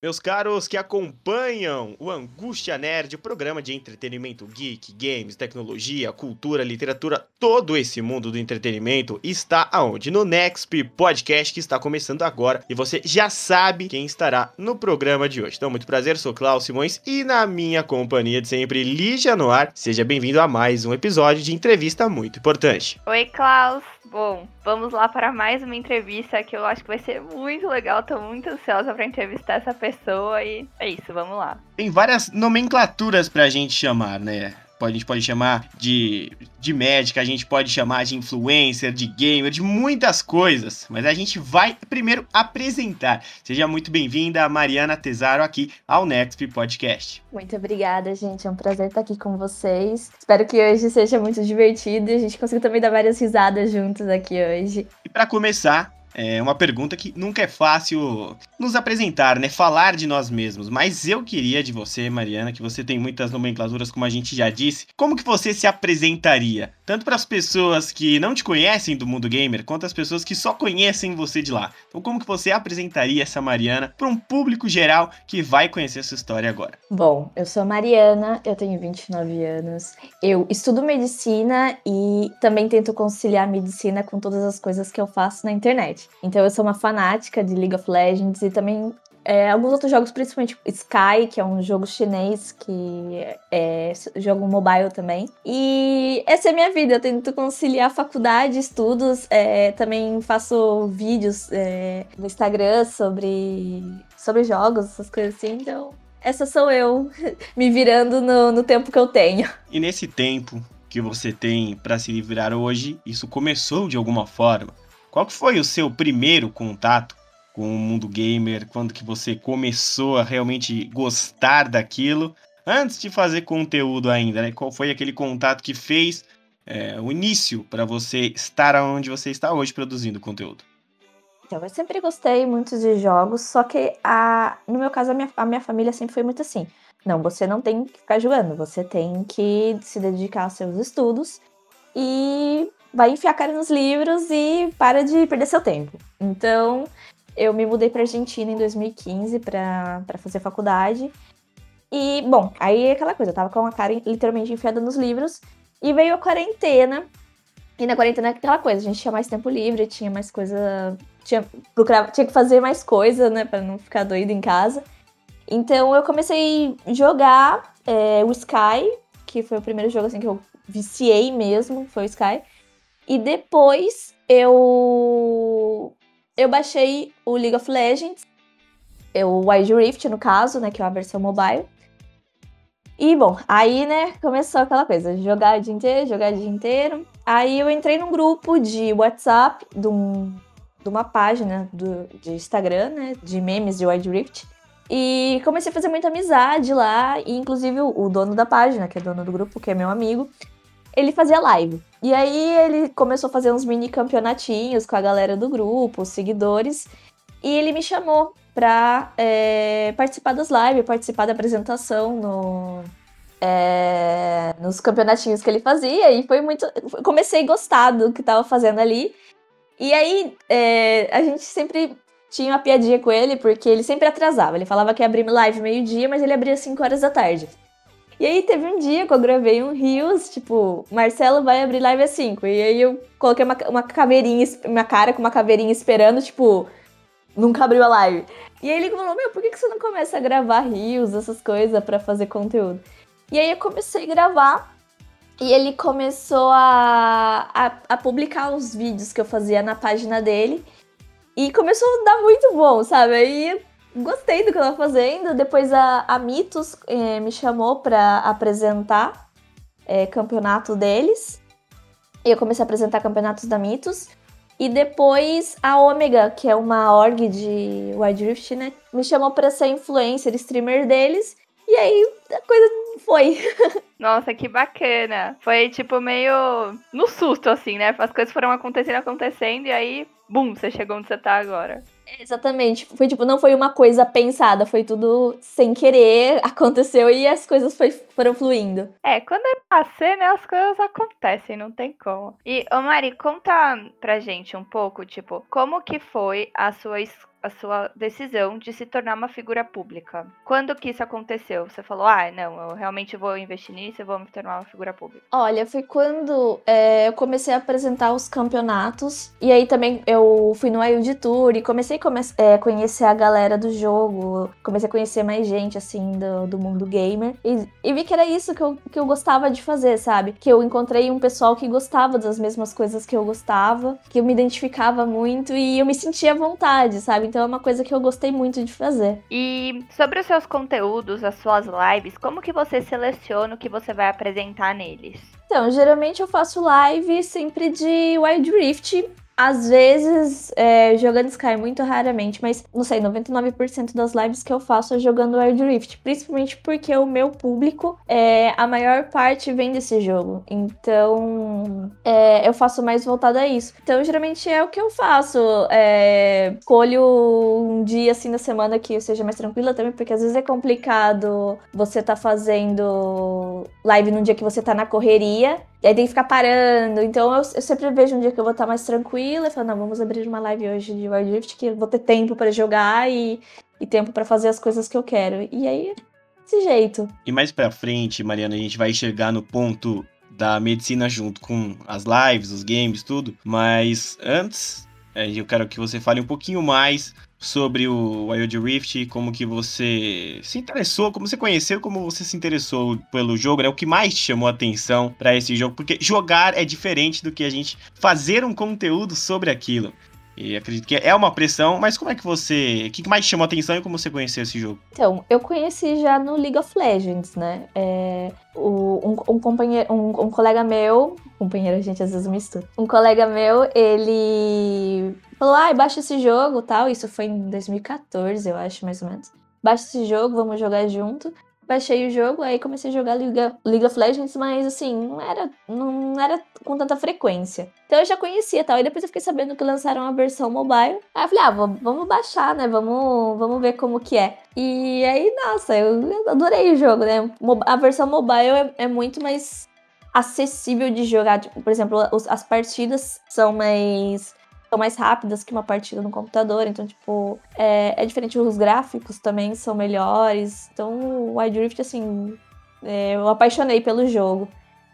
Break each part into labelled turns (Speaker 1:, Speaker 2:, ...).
Speaker 1: Meus caros que acompanham o Angústia Nerd, o programa de entretenimento geek, games, tecnologia, cultura, literatura, todo esse mundo do entretenimento está aonde? No Nexp Podcast que está começando agora e você já sabe quem estará no programa de hoje. Então, muito prazer, sou Klaus Simões e na minha companhia de sempre, Lígia Noir. Seja bem-vindo a mais um episódio de entrevista muito importante.
Speaker 2: Oi, Klaus. Bom, vamos lá para mais uma entrevista que eu acho que vai ser muito legal. Tô muito ansiosa para entrevistar essa pessoa e é isso, vamos lá.
Speaker 1: Tem várias nomenclaturas pra gente chamar, né? A gente pode chamar de, de médica, a gente pode chamar de influencer, de gamer, de muitas coisas. Mas a gente vai primeiro apresentar. Seja muito bem-vinda, Mariana Tesaro, aqui ao Next Podcast.
Speaker 3: Muito obrigada, gente. É um prazer estar aqui com vocês. Espero que hoje seja muito divertido e a gente consiga também dar várias risadas juntos aqui hoje.
Speaker 1: E para começar, é uma pergunta que nunca é fácil nos apresentar, né? Falar de nós mesmos. Mas eu queria de você, Mariana, que você tem muitas nomenclaturas, como a gente já disse. Como que você se apresentaria? Tanto para as pessoas que não te conhecem do mundo gamer, quanto as pessoas que só conhecem você de lá. Então, como que você apresentaria essa Mariana para um público geral que vai conhecer sua história agora?
Speaker 3: Bom, eu sou Mariana, eu tenho 29 anos. Eu estudo medicina e também tento conciliar medicina com todas as coisas que eu faço na internet. Então eu sou uma fanática de League of Legends e também é, alguns outros jogos, principalmente Sky, que é um jogo chinês que é jogo mobile também. E essa é a minha vida, eu tento conciliar faculdade, estudos, é, também faço vídeos é, no Instagram sobre, sobre jogos, essas coisas assim, então essa sou eu, me virando no, no tempo que eu tenho.
Speaker 1: E nesse tempo que você tem para se livrar hoje, isso começou de alguma forma? Qual que foi o seu primeiro contato com o mundo gamer? Quando que você começou a realmente gostar daquilo? Antes de fazer conteúdo ainda, né? Qual foi aquele contato que fez é, o início para você estar onde você está hoje produzindo conteúdo?
Speaker 3: Então, eu sempre gostei muito de jogos, só que a, no meu caso a minha, a minha família sempre foi muito assim. Não, você não tem que ficar jogando, você tem que se dedicar aos seus estudos e vai enfiar a cara nos livros e para de perder seu tempo. Então, eu me mudei para Argentina em 2015 para fazer faculdade. E, bom, aí é aquela coisa, eu tava com a cara literalmente enfiada nos livros. E veio a quarentena. E na quarentena é aquela coisa, a gente tinha mais tempo livre, tinha mais coisa. Tinha, procurava, tinha que fazer mais coisa, né, pra não ficar doido em casa. Então eu comecei a jogar é, o Sky, que foi o primeiro jogo assim que eu viciei mesmo, foi o Sky. E depois eu eu baixei o League of Legends, o Wild Rift no caso, né, que é uma versão mobile. E bom, aí, né, começou aquela coisa, jogar o dia inteiro, jogar o dia inteiro. Aí eu entrei num grupo de WhatsApp, de, um, de uma página do, de Instagram, né, de memes de Wild Rift. E comecei a fazer muita amizade lá, e inclusive o, o dono da página, que é dono do grupo, que é meu amigo, ele fazia live. E aí ele começou a fazer uns mini campeonatinhos com a galera do grupo, os seguidores. E ele me chamou pra é, participar das lives, participar da apresentação no, é, nos campeonatinhos que ele fazia. E foi muito. Comecei a gostar do que tava fazendo ali. E aí é, a gente sempre tinha uma piadinha com ele, porque ele sempre atrasava. Ele falava que ia abrir live meio-dia, mas ele abria 5 horas da tarde. E aí teve um dia que eu gravei um Rios, tipo, Marcelo vai abrir live às 5. E aí eu coloquei uma, uma caveirinha, uma cara com uma caveirinha esperando, tipo, nunca abriu a live. E aí ele falou, meu, por que, que você não começa a gravar Rios, essas coisas, para fazer conteúdo? E aí eu comecei a gravar e ele começou a, a, a, publicar os vídeos que eu fazia na página dele. E começou a dar muito bom, sabe? Aí gostei do que eu tava fazendo. Depois a, a Mitos eh, me chamou para apresentar eh, campeonato deles. E eu comecei a apresentar campeonatos da Mitos. E depois a Omega, que é uma org de Wild Rift, né, me chamou para ser influencer, streamer deles. E aí a coisa foi.
Speaker 2: Nossa, que bacana. Foi tipo meio no susto, assim, né? As coisas foram acontecendo, acontecendo, e aí, bum, você chegou onde você tá agora.
Speaker 3: Exatamente. Foi tipo, não foi uma coisa pensada, foi tudo sem querer, aconteceu e as coisas foi, foram fluindo.
Speaker 2: É, quando é pra ser, né, as coisas acontecem, não tem como. E, ô Mari, conta pra gente um pouco, tipo, como que foi a sua a sua decisão de se tornar uma figura pública. Quando que isso aconteceu? Você falou, ah, não, eu realmente vou investir nisso, eu vou me tornar uma figura pública.
Speaker 3: Olha, foi quando é, eu comecei a apresentar os campeonatos, e aí também eu fui no Wild Tour e comecei a é, conhecer a galera do jogo, comecei a conhecer mais gente, assim, do, do mundo gamer, e, e, vi que era isso que eu, que eu gostava de fazer, sabe? Que eu encontrei um pessoal que gostava das mesmas coisas que eu gostava, que eu me identificava muito e eu me sentia à vontade, sabe? Então é uma coisa que eu gostei muito de fazer.
Speaker 2: E sobre os seus conteúdos, as suas lives, como que você seleciona o que você vai apresentar neles?
Speaker 3: Então, geralmente eu faço live sempre de Wild Rift às vezes, é, jogando Sky, muito raramente, mas não sei, 99% das lives que eu faço é jogando Wild Rift. Principalmente porque o meu público, é, a maior parte vem desse jogo. Então, é, eu faço mais voltado a isso. Então, geralmente é o que eu faço. É, escolho um dia assim na semana que eu seja mais tranquila também, porque às vezes é complicado você tá fazendo live num dia que você tá na correria. E aí tem que ficar parando. Então eu, eu, sempre vejo um dia que eu vou estar mais tranquila e falo, não, vamos abrir uma live hoje de Wild Rift que eu vou ter tempo para jogar e, e tempo para fazer as coisas que eu quero. E aí, desse jeito.
Speaker 1: E mais pra frente, Mariana, a gente vai chegar no ponto da medicina junto com as lives, os games, tudo. Mas antes, é, eu quero que você fale um pouquinho mais sobre o Wild Rift, como que você se interessou, como você conheceu, como você se interessou pelo jogo, né? O que mais chamou a atenção para esse jogo? Porque jogar é diferente do que a gente fazer um conteúdo sobre aquilo. E acredito que é uma pressão, mas como é que você. O que mais chamou a atenção e como você conheceu esse jogo?
Speaker 3: Então, eu conheci já no League of Legends, né? É, o, um, um, companheiro, um, um colega meu, companheiro, a gente às vezes mistura. Um colega meu, ele falou: ai, ah, baixa esse jogo tal. Isso foi em 2014, eu acho, mais ou menos. Baixa esse jogo, vamos jogar junto. Baixei o jogo, aí comecei a jogar League, League of Legends, mas assim, não era, não era com tanta frequência. Então eu já conhecia tal. E depois eu fiquei sabendo que lançaram a versão mobile. Aí eu falei, ah, vamos baixar, né? Vamos, vamos ver como que é. E aí, nossa, eu adorei o jogo, né? A versão mobile é, é muito mais acessível de jogar. Tipo, por exemplo, as partidas são mais são mais rápidas que uma partida no computador, então, tipo, é, é diferente. Os gráficos também são melhores. Então, o Wild Rift, assim, é, eu apaixonei pelo jogo.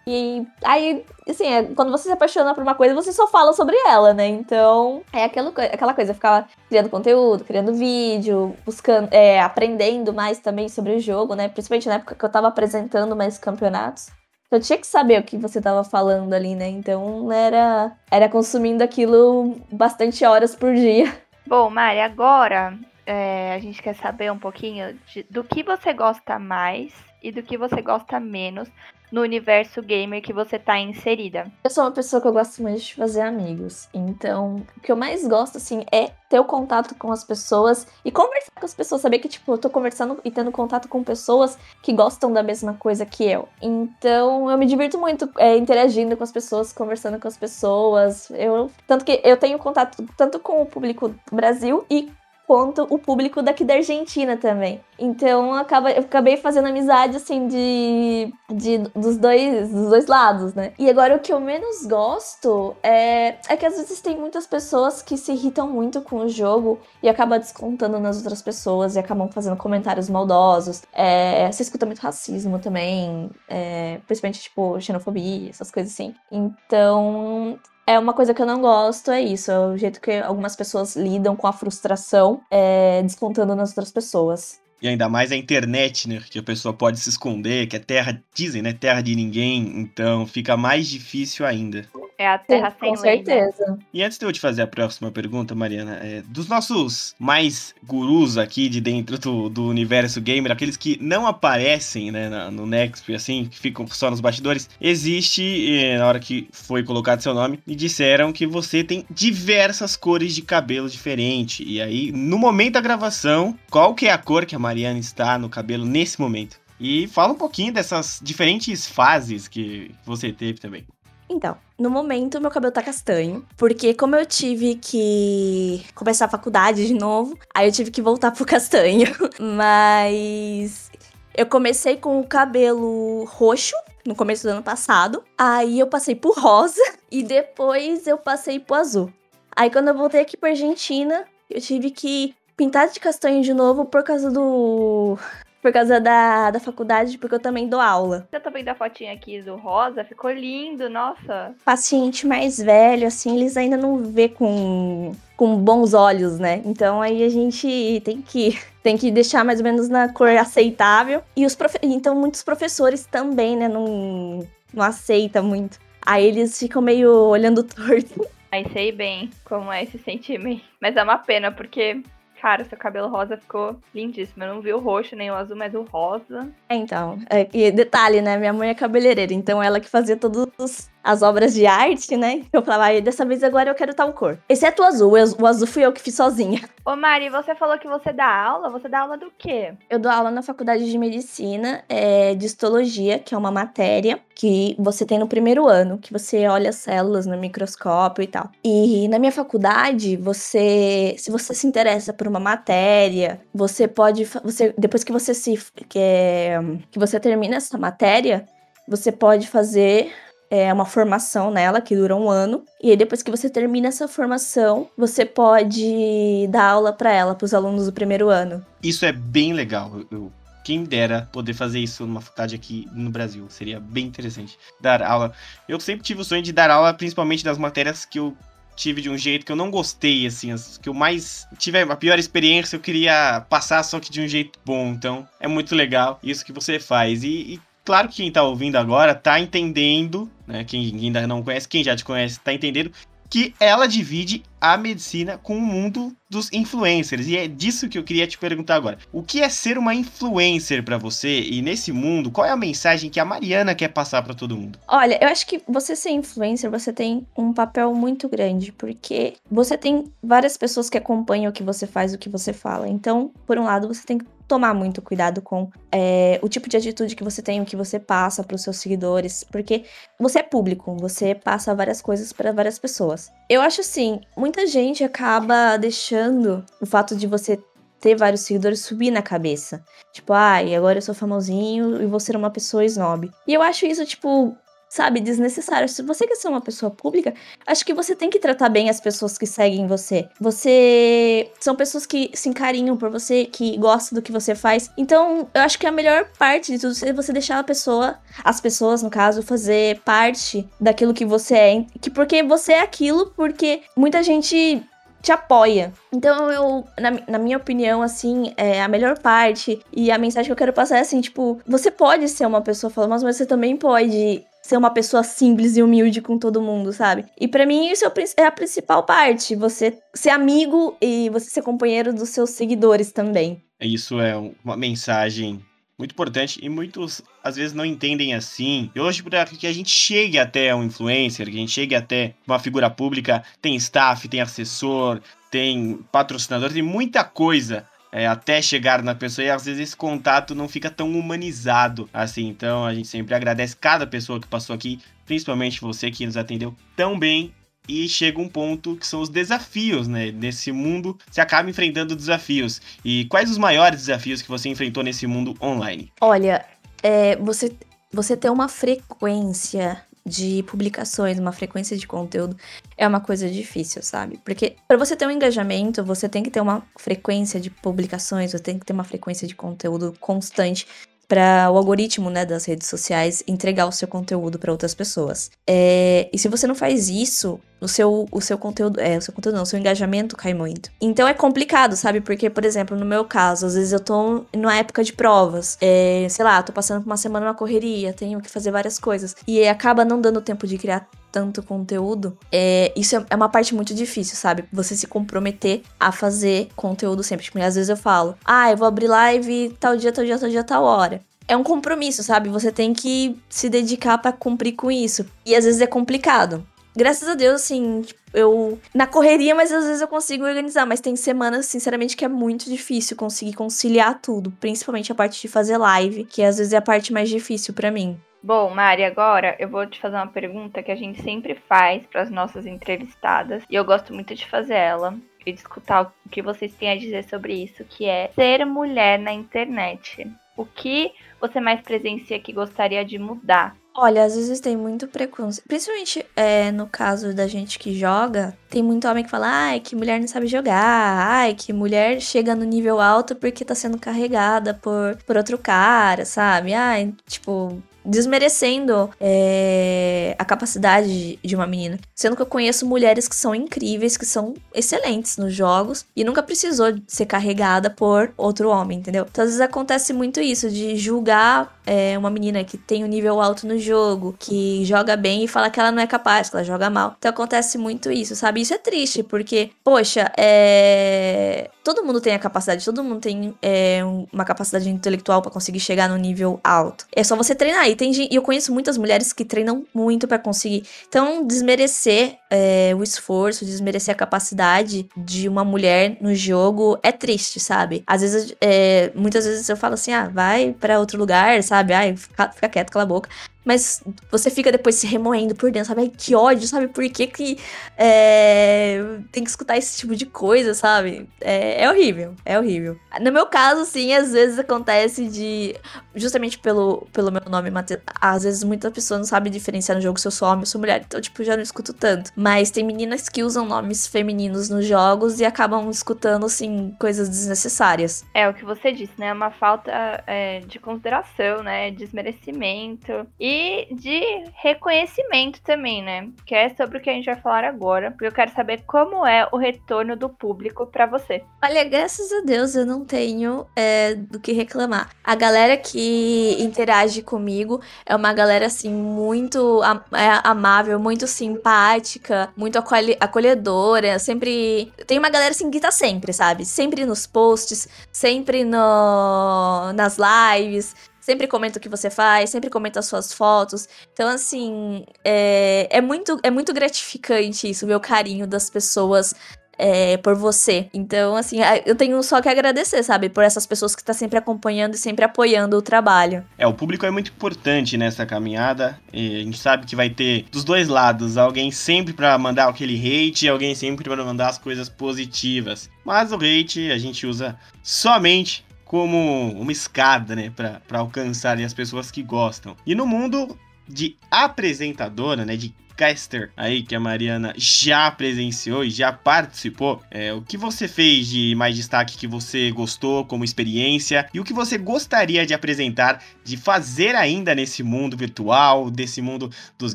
Speaker 3: E aí, assim, é, quando você se apaixona por uma coisa, você só fala sobre ela, né? Então, é aquilo, aquela coisa, eu ficava criando conteúdo, criando vídeo, buscando, é, aprendendo mais também sobre o jogo, né? Principalmente na época que eu tava apresentando mais campeonatos. Eu tinha que saber o que você estava falando ali, né? Então era, era consumindo aquilo bastante horas por dia.
Speaker 2: Bom, Mari, agora é, a gente quer saber um pouquinho de, do que você gosta mais e do que você gosta menos no universo gamer que você tá inserida?
Speaker 3: Eu sou uma pessoa que eu gosto muito de fazer amigos. Então, o que eu mais gosto, assim, é ter o contato com as pessoas e conversar com as pessoas. Saber que, tipo, eu tô conversando e tendo contato com pessoas que gostam da mesma coisa que eu. Então, eu me divirto muito é, interagindo com as pessoas, conversando com as pessoas. Eu, tanto que eu tenho contato tanto com o público do Brasil e quanto o público daqui da Argentina também. Então acaba, eu acabei fazendo amizade assim de, de dos dois dos dois lados, né? E agora o que eu menos gosto é, é que às vezes tem muitas pessoas que se irritam muito com o jogo e acabam descontando nas outras pessoas e acabam fazendo comentários maldosos. É, você escuta muito racismo também, é, principalmente tipo xenofobia, essas coisas assim. Então é uma coisa que eu não gosto, é isso. É o jeito que algumas pessoas lidam com a frustração, é, descontando nas outras pessoas.
Speaker 1: E ainda mais a internet, né? Que a pessoa pode se esconder, que é terra, dizem, né? Terra de ninguém. Então fica mais difícil ainda.
Speaker 2: É a terra Sim, sem
Speaker 3: Com lei, né? certeza.
Speaker 1: E antes de eu te fazer a próxima pergunta, Mariana, é, dos nossos mais gurus aqui de dentro do, do universo gamer, aqueles que não aparecem né, na, no Next, assim, que ficam só nos bastidores, existe, é, na hora que foi colocado seu nome, e disseram que você tem diversas cores de cabelo diferente. E aí, no momento da gravação, qual que é a cor que a Mariana está no cabelo nesse momento? E fala um pouquinho dessas diferentes fases que você teve também.
Speaker 3: Então, no momento meu cabelo tá castanho, porque como eu tive que começar a faculdade de novo, aí eu tive que voltar pro castanho. Mas eu comecei com o cabelo roxo no começo do ano passado, aí eu passei pro rosa e depois eu passei pro azul. Aí quando eu voltei aqui pra Argentina, eu tive que pintar de castanho de novo por causa do por causa da, da faculdade, porque eu também dou aula.
Speaker 2: Eu também da fotinha aqui do rosa, ficou lindo, nossa.
Speaker 3: Paciente mais velho, assim, eles ainda não vê com, com bons olhos, né? Então aí a gente tem que tem que deixar mais ou menos na cor aceitável. E os profe então muitos professores também, né, não não aceita muito. Aí eles ficam meio olhando torto.
Speaker 2: Aí sei bem como é esse sentimento. Mas é uma pena, porque Cara, seu cabelo rosa ficou lindíssimo. Eu não vi o roxo nem o azul, mas o rosa.
Speaker 3: É, então. É, e detalhe, né? Minha mãe é cabeleireira, então ela que fazia todos os as obras de arte, né? Eu falava, ah, dessa vez agora eu quero tal cor. Exceto o azul, o azul fui eu que fiz sozinha.
Speaker 2: Ô Mari, você falou que você dá aula, você dá aula do quê?
Speaker 3: Eu dou aula na faculdade de medicina, é, de histologia, que é uma matéria que você tem no primeiro ano, que você olha as células no microscópio e tal. E na minha faculdade, você, se você se interessa por uma matéria, você pode, você depois que você se que, é, que você termina essa matéria, você pode fazer é uma formação nela que dura um ano. E aí, depois que você termina essa formação, você pode dar aula para ela, para os alunos do primeiro ano.
Speaker 1: Isso é bem legal. Eu, quem dera poder fazer isso numa faculdade aqui no Brasil. Seria bem interessante. Dar aula. Eu sempre tive o sonho de dar aula, principalmente das matérias que eu tive de um jeito que eu não gostei, assim, as que eu mais tive a pior experiência, eu queria passar só que de um jeito bom. Então, é muito legal isso que você faz. E, e Claro que quem tá ouvindo agora tá entendendo, né? Quem ainda não conhece, quem já te conhece, tá entendendo que ela divide a medicina com o mundo dos influencers. E é disso que eu queria te perguntar agora. O que é ser uma influencer para você? E nesse mundo, qual é a mensagem que a Mariana quer passar para todo mundo?
Speaker 3: Olha, eu acho que você ser influencer, você tem um papel muito grande, porque você tem várias pessoas que acompanham o que você faz, o que você fala. Então, por um lado, você tem que tomar muito cuidado com é, o tipo de atitude que você tem, o que você passa para os seus seguidores, porque você é público, você passa várias coisas para várias pessoas. Eu acho assim, muita gente acaba deixando o fato de você ter vários seguidores subir na cabeça. Tipo, ai, ah, agora eu sou famosinho e vou ser uma pessoa snob. E eu acho isso, tipo, sabe, desnecessário. Se você quer ser uma pessoa pública, acho que você tem que tratar bem as pessoas que seguem você. Você são pessoas que se encarinham por você, que gostam do que você faz. Então, eu acho que a melhor parte de tudo é você deixar a pessoa, as pessoas no caso, fazer parte daquilo que você é, que porque você é aquilo, porque muita gente te apoia. Então, eu, na, na, minha opinião, assim, é a melhor parte e a mensagem que eu quero passar é assim, tipo, você pode ser uma pessoa famosa, mas você também pode ser uma pessoa simples e humilde com todo mundo, sabe? E para mim isso é, é a principal parte, você ser amigo e você ser companheiro dos seus seguidores também.
Speaker 1: Isso é uma mensagem muito importante e muitos às vezes não entendem assim. E hoje, para que a gente chegue até um influencer, que a gente chegue até uma figura pública, tem staff, tem assessor, tem patrocinador, tem muita coisa é, até chegar na pessoa e às vezes esse contato não fica tão humanizado assim. Então a gente sempre agradece cada pessoa que passou aqui, principalmente você que nos atendeu tão bem. E chega um ponto que são os desafios, né? Nesse mundo, você acaba enfrentando desafios. E quais os maiores desafios que você enfrentou nesse mundo online?
Speaker 3: Olha, é, você, você ter uma frequência de publicações, uma frequência de conteúdo, é uma coisa difícil, sabe? Porque para você ter um engajamento, você tem que ter uma frequência de publicações, você tem que ter uma frequência de conteúdo constante para o algoritmo né, das redes sociais entregar o seu conteúdo para outras pessoas. É, e se você não faz isso, o seu, o seu conteúdo, é, o seu conteúdo não, o seu engajamento cai muito. Então é complicado, sabe? Porque, por exemplo, no meu caso, às vezes eu tô numa época de provas, é, sei lá, tô passando por uma semana na correria, tenho que fazer várias coisas, e acaba não dando tempo de criar tanto conteúdo, é, isso é, é uma parte muito difícil, sabe? Você se comprometer a fazer conteúdo sempre. Tipo, às vezes eu falo, ah, eu vou abrir live tal dia, tal dia, tal dia, tal hora é um compromisso, sabe? Você tem que se dedicar para cumprir com isso. E às vezes é complicado. graças a Deus, assim, tipo, eu. Na correria, mas às vezes eu consigo organizar. Mas tem semanas, sinceramente, que é muito difícil conseguir conciliar tudo. Principalmente a parte de fazer live, que às vezes é a parte mais difícil para mim.
Speaker 2: Bom, Mari, agora eu vou te fazer uma pergunta que a gente sempre faz para as nossas entrevistadas. E eu gosto muito de fazer ela e de escutar o que vocês têm a dizer sobre isso, que é ser mulher na internet. O que você mais presencia que gostaria de mudar?
Speaker 3: Olha, às vezes tem muito preconceito. Principalmente é, no caso da gente que joga, tem muito homem que fala, ai, que mulher não sabe jogar, ai, que mulher chega no nível alto porque tá sendo carregada por, por outro cara, sabe? Ai, tipo, desmerecendo é, a capacidade de uma menina. Sendo que eu conheço mulheres que são incríveis, que são excelentes nos jogos e nunca precisou ser carregada por outro homem, entendeu? Então, às vezes acontece muito isso, de julgar é, uma menina que tem um nível alto no jogo, que joga bem e fala que ela não é capaz, que ela joga mal. Então acontece muito isso, sabe? Isso é triste, porque, poxa, é... todo mundo tem a capacidade, todo mundo tem é, uma capacidade intelectual para conseguir chegar no nível alto. É só você treinar. E tem eu conheço muitas mulheres que treinam muito para conseguir. Então, desmerecer é, o esforço, desmerecer a capacidade de uma mulher no jogo é triste, sabe? Às vezes, é, muitas vezes eu falo assim, ah, vai para outro lugar, sabe? Ai, fica, fica quieto, cala a boca. Mas você fica depois se remoendo por dentro, sabe? Ai, que ódio, sabe? Por que, que é, tem que escutar esse tipo de coisa, sabe? É, é, horrível, é horrível. No meu caso, sim, às vezes acontece de. Justamente pelo, pelo meu nome, Matheus. Às vezes muita pessoa não sabe diferenciar no jogo se eu sou homem ou sou mulher. Então, tipo, já não escuto tanto. Mas tem meninas que usam nomes femininos nos jogos e acabam escutando, assim, coisas desnecessárias.
Speaker 2: É o que você disse, né? É uma falta é, de consideração, né? Desmerecimento. E de reconhecimento também, né? Que é sobre o que a gente vai falar agora, porque eu quero saber como é o retorno do público para você.
Speaker 3: Olha, graças a Deus eu não tenho é, do que reclamar. A galera que interage comigo é uma galera assim muito é, amável, muito simpática, muito acolhedora. Sempre tem uma galera assim que tá sempre, sabe? Sempre nos posts, sempre no nas lives sempre comenta o que você faz, sempre comenta as suas fotos. Então, assim, é, é, muito, é muito gratificante isso, o carinho das pessoas é, por você. Então, assim, eu tenho só que agradecer, sabe? Por essas pessoas que estão tá sempre acompanhando e sempre apoiando o trabalho.
Speaker 1: É, o público é muito importante nessa caminhada. E a gente sabe que vai ter dos dois lados alguém sempre para mandar aquele hate e alguém sempre para mandar as coisas positivas. Mas o hate a gente usa somente como uma escada, né, para alcançar as pessoas que gostam. E no mundo de apresentadora, né, de caster aí que a Mariana já presenciou e já participou. É, o que você fez de mais destaque que você gostou como experiência e o que você gostaria de apresentar, de fazer ainda nesse mundo virtual, desse mundo dos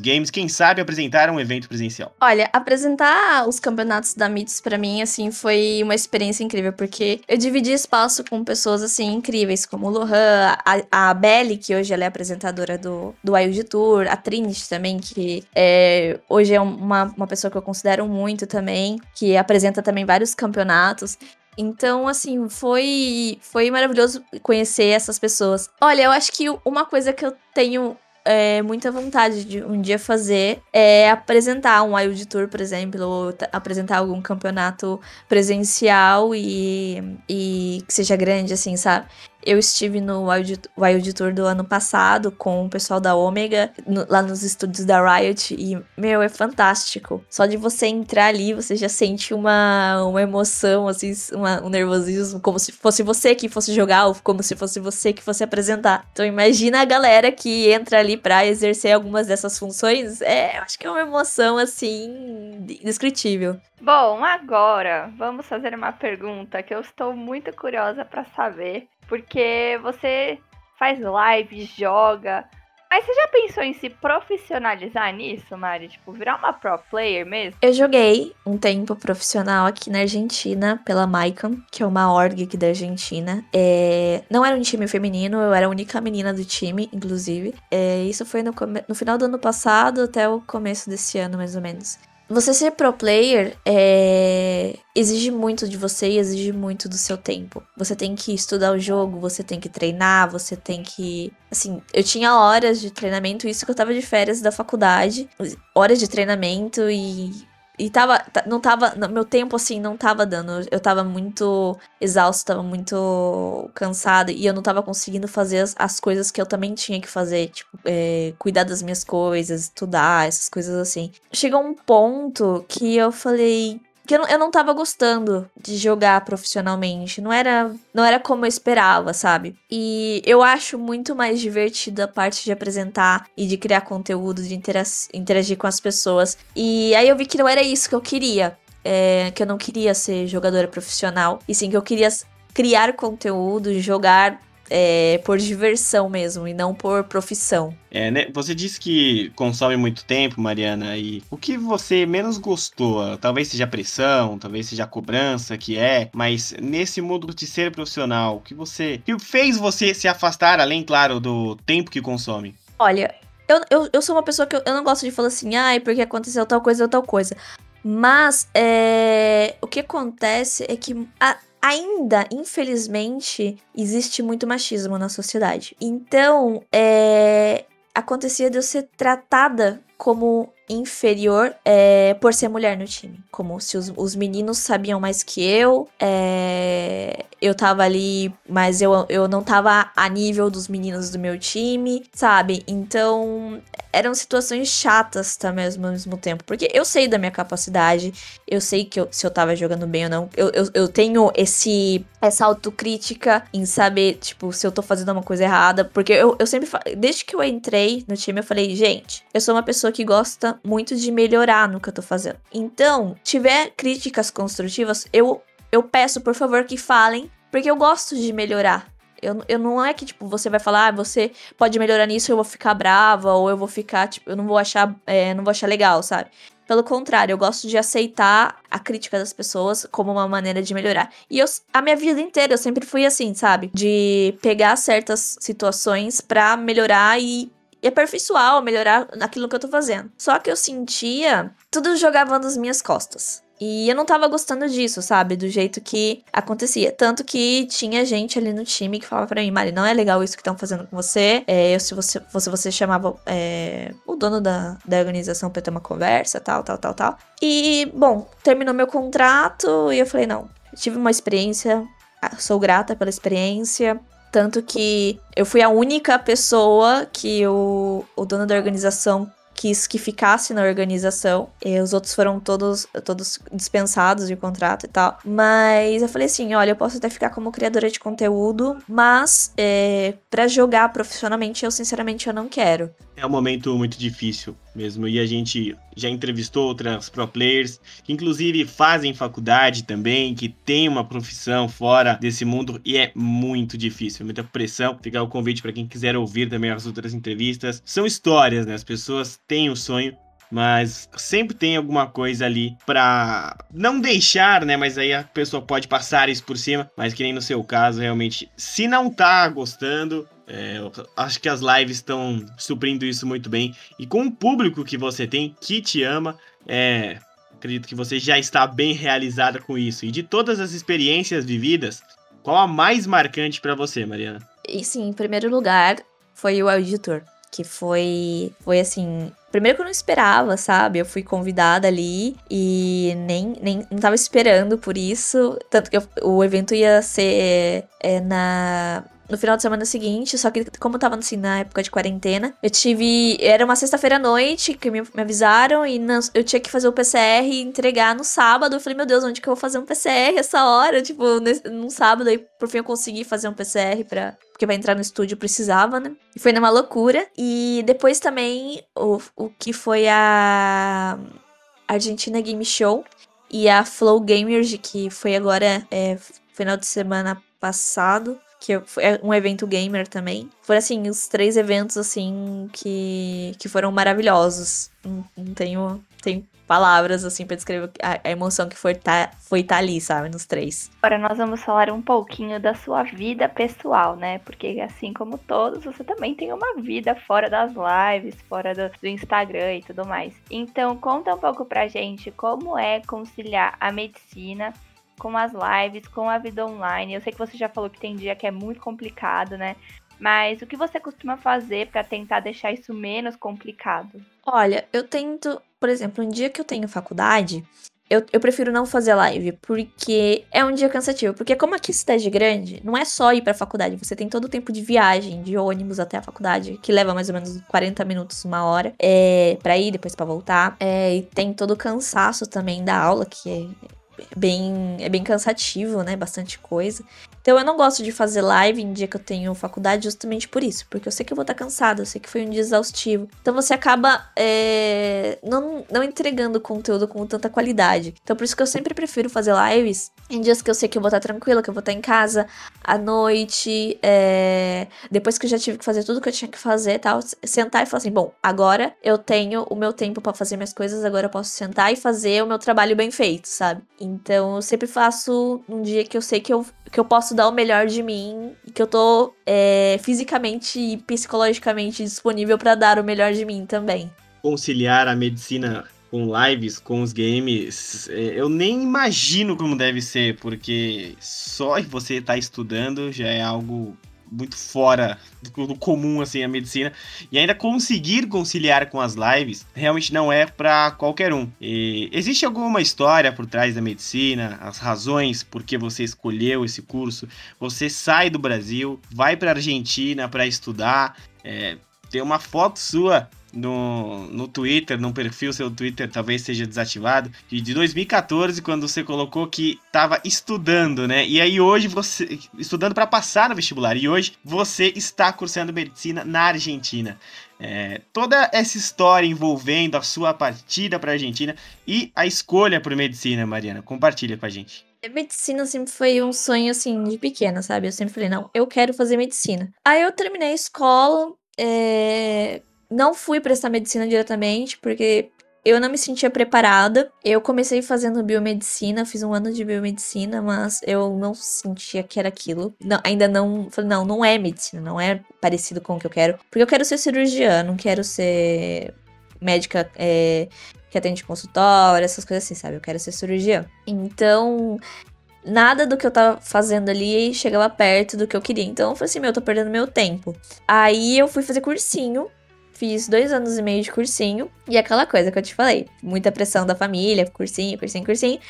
Speaker 1: games, quem sabe apresentar um evento presencial?
Speaker 3: Olha, apresentar os campeonatos da MITS para mim assim foi uma experiência incrível porque eu dividi espaço com pessoas assim incríveis como o Lohan, a, a que hoje ela é apresentadora do do Wild Tour, a Trinity também que é hoje é uma, uma pessoa que eu considero muito também, que apresenta também vários campeonatos. Então, assim, foi, foi maravilhoso conhecer essas pessoas. Olha, eu acho que uma coisa que eu tenho é, muita vontade de um dia fazer é apresentar um Wild Tour, por exemplo, ou apresentar algum campeonato presencial e, e que seja grande, assim, sabe? Eu estive no Wild, Wild Tour do ano passado com o pessoal da Omega, no, lá nos estúdios da Riot, e, meu, é fantástico. Só de você entrar ali, você já sente uma, uma emoção, assim, uma, um nervosismo, como se fosse você que fosse jogar, ou como se fosse você que fosse apresentar. Então, imagina a galera que entra ali pra exercer algumas dessas funções. É, acho que é uma emoção, assim, indescritível.
Speaker 2: Bom, agora vamos fazer uma pergunta que eu estou muito curiosa para saber, porque você faz live, joga, mas você já pensou em se profissionalizar nisso, Mari? Tipo, virar uma pro player mesmo?
Speaker 3: Eu joguei um tempo profissional aqui na Argentina pela Maicon, que é uma org aqui da Argentina. É... Não era um time feminino, eu era a única menina do time, inclusive. É... Isso foi no, come... no final do ano passado até o começo desse ano, mais ou menos. Você ser pro player é... exige muito de você e exige muito do seu tempo. Você tem que estudar o jogo, você tem que treinar, você tem que. Assim, eu tinha horas de treinamento, isso que eu tava de férias da faculdade, horas de treinamento e e tava. Não tava. Meu tempo, assim, não tava dando. Eu tava muito exausto, tava muito cansada. E eu não tava conseguindo fazer as, as coisas que eu também tinha que fazer. Tipo, é, cuidar das minhas coisas, estudar, essas coisas assim. Chegou um ponto que eu falei que eu não, eu não tava gostando de jogar profissionalmente. Não era, não era como eu esperava, sabe? E eu acho muito mais divertida a parte de apresentar e de criar conteúdo, de interagir com as pessoas. E aí eu vi que não era isso que eu queria. É, que eu não queria ser jogadora profissional. E sim que eu queria criar conteúdo, jogar é, por diversão mesmo e não por profissão.
Speaker 1: É, né? Você disse que consome muito tempo, Mariana, e o que você menos gostou? Talvez seja a pressão, talvez seja a cobrança que é, mas nesse mundo de ser profissional, o que você. que fez você se afastar, além, claro, do tempo que consome?
Speaker 3: Olha, eu, eu, eu sou uma pessoa que eu, eu não gosto de falar assim, ai, porque aconteceu tal coisa ou tal coisa. Mas é, o que acontece é que a, ainda, infelizmente, existe muito machismo na sociedade. Então, é, acontecia de eu ser tratada como inferior é, por ser mulher no time. Como se os, os meninos sabiam mais que eu, é, eu tava ali, mas eu, eu não tava a nível dos meninos do meu time, sabe? Então eram situações chatas também ao mesmo tempo. Porque eu sei da minha capacidade, eu sei que eu, se eu tava jogando bem ou não. Eu, eu, eu tenho esse essa autocrítica em saber, tipo, se eu tô fazendo uma coisa errada. Porque eu, eu sempre desde que eu entrei no time, eu falei, gente, eu sou uma pessoa que gosta muito de melhorar no que eu tô fazendo. Então, tiver críticas construtivas, eu, eu peço, por favor, que falem, porque eu gosto de melhorar. Eu, eu não é que, tipo, você vai falar, ah, você pode melhorar nisso, eu vou ficar brava, ou eu vou ficar, tipo, eu não vou achar, é, não vou achar legal, sabe? Pelo contrário, eu gosto de aceitar a crítica das pessoas como uma maneira de melhorar. E eu, a minha vida inteira, eu sempre fui assim, sabe? De pegar certas situações pra melhorar e e aperfeiçoar ou melhorar naquilo que eu tô fazendo. Só que eu sentia tudo jogava nas minhas costas. E eu não tava gostando disso, sabe? Do jeito que acontecia. Tanto que tinha gente ali no time que falava pra mim, Mari, não é legal isso que estão fazendo com você. É, se você, você, você chamava é, o dono da, da organização pra ter uma conversa, tal, tal, tal, tal. E, bom, terminou meu contrato e eu falei, não, tive uma experiência, sou grata pela experiência. Tanto que eu fui a única pessoa que o, o dono da organização quis que ficasse na organização. E os outros foram todos, todos dispensados de contrato e tal. Mas eu falei assim: olha, eu posso até ficar como criadora de conteúdo, mas é, para jogar profissionalmente, eu sinceramente eu não quero.
Speaker 1: É um momento muito difícil mesmo. E a gente já entrevistou outras pro players que inclusive fazem faculdade também, que tem uma profissão fora desse mundo e é muito difícil, muita pressão. Ficar o convite para quem quiser ouvir também as outras entrevistas. São histórias, né? As pessoas têm o sonho mas sempre tem alguma coisa ali pra não deixar, né? Mas aí a pessoa pode passar isso por cima, mas que nem no seu caso, realmente, se não tá gostando, é, acho que as lives estão suprindo isso muito bem. E com o público que você tem, que te ama, é, acredito que você já está bem realizada com isso. E de todas as experiências vividas, qual a mais marcante para você, Mariana?
Speaker 3: E sim, em primeiro lugar, foi o auditor, que foi foi assim, primeiro que eu não esperava, sabe? Eu fui convidada ali e nem, nem não tava esperando por isso, tanto que eu, o evento ia ser é, na no final de semana seguinte, só que como eu tava assim na época de quarentena, eu tive. Era uma sexta-feira à noite que me, me avisaram e não, eu tinha que fazer o PCR e entregar no sábado. Eu falei, meu Deus, onde que eu vou fazer um PCR essa hora? Tipo, nesse, num sábado, aí por fim eu consegui fazer um PCR pra. Porque pra entrar no estúdio precisava, né? E foi numa loucura. E depois também o, o que foi a Argentina Game Show e a Flow Gamers, que foi agora, é, final de semana passado que é um evento gamer também. Foram, assim, os três eventos, assim, que, que foram maravilhosos. Não, não tenho, tenho palavras, assim, pra descrever a, a emoção que foi tá, foi tá ali, sabe, nos três.
Speaker 2: Agora nós vamos falar um pouquinho da sua vida pessoal, né? Porque assim como todos, você também tem uma vida fora das lives, fora do, do Instagram e tudo mais. Então, conta um pouco pra gente como é conciliar a medicina com as lives, com a vida online. Eu sei que você já falou que tem dia que é muito complicado, né? Mas o que você costuma fazer para tentar deixar isso menos complicado?
Speaker 3: Olha, eu tento, por exemplo, um dia que eu tenho faculdade, eu, eu prefiro não fazer live, porque é um dia cansativo. Porque como aqui é cidade grande, não é só ir pra faculdade, você tem todo o tempo de viagem, de ônibus até a faculdade, que leva mais ou menos 40 minutos, uma hora, é, ir, depois para voltar. É, e tem todo o cansaço também da aula, que é bem, é bem cansativo, né? Bastante coisa. Então eu não gosto de fazer live em dia que eu tenho faculdade justamente por isso, porque eu sei que eu vou estar cansada, eu sei que foi um dia exaustivo. Então você acaba é, não, não entregando conteúdo com tanta qualidade. Então por isso que eu sempre prefiro fazer lives em dias que eu sei que eu vou estar tranquila, que eu vou estar em casa à noite, é, depois que eu já tive que fazer tudo que eu tinha que fazer tal, sentar e falar assim, bom, agora eu tenho o meu tempo para fazer minhas coisas, agora eu posso sentar e fazer o meu trabalho bem feito, sabe? Então eu sempre faço um dia que eu sei que eu que eu posso dar o melhor de mim que eu tô é, fisicamente e psicologicamente disponível para dar o melhor de mim também.
Speaker 1: Conciliar a medicina com lives, com os games, é, eu nem imagino como deve ser, porque só você estar tá estudando já é algo muito fora do, comum, assim, a medicina. E ainda conseguir conciliar com as lives realmente não é para qualquer um. E existe alguma história por trás da medicina, as razões por que você escolheu esse curso? Você sai do Brasil, vai para Argentina para estudar. É, tem uma foto sua no, no Twitter, no perfil seu Twitter, talvez seja desativado, de 2014, quando você colocou que estava estudando, né? E aí hoje você. estudando para passar no vestibular. E hoje você está cursando medicina na Argentina. É, toda essa história envolvendo a sua partida para a Argentina e a escolha por medicina, Mariana, compartilha com a gente.
Speaker 3: Medicina sempre foi um sonho, assim, de pequena, sabe? Eu sempre falei, não, eu quero fazer medicina. Aí eu terminei a escola, é, não fui prestar medicina diretamente, porque eu não me sentia preparada. Eu comecei fazendo biomedicina, fiz um ano de biomedicina, mas eu não sentia que era aquilo. Não, ainda não. Falei, não, não é medicina, não é parecido com o que eu quero. Porque eu quero ser cirurgiã, não quero ser médica é, que atende consultório, essas coisas assim, sabe? Eu quero ser cirurgiã. Então, nada do que eu tava fazendo ali chegava perto do que eu queria. Então eu falei assim, meu, eu tô perdendo meu tempo. Aí eu fui fazer cursinho Fiz dois anos e meio de cursinho. E aquela coisa que eu te falei. Muita pressão da família, cursinho, cursinho, cursinho.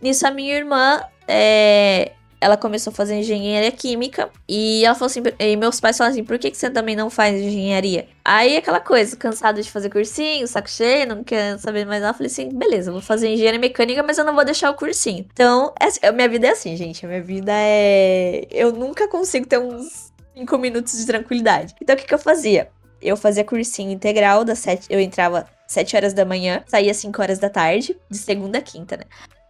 Speaker 3: Nisso a minha irmã, é, ela começou a fazer engenharia química. E ela falou assim, e meus pais falaram assim, por que, que você também não faz engenharia? Aí aquela coisa, cansado de fazer cursinho, saco cheio, não quer saber mais nada. Eu falei assim, beleza, vou fazer engenharia mecânica, mas eu não vou deixar o cursinho. Então, é, minha vida é assim, gente. Minha vida é. Eu nunca consigo ter uns 5 minutos de tranquilidade. Então o que, que eu fazia? Eu fazia cursinho integral das sete, eu entrava 7 horas da manhã, saía 5 horas da tarde, de segunda a quinta, né?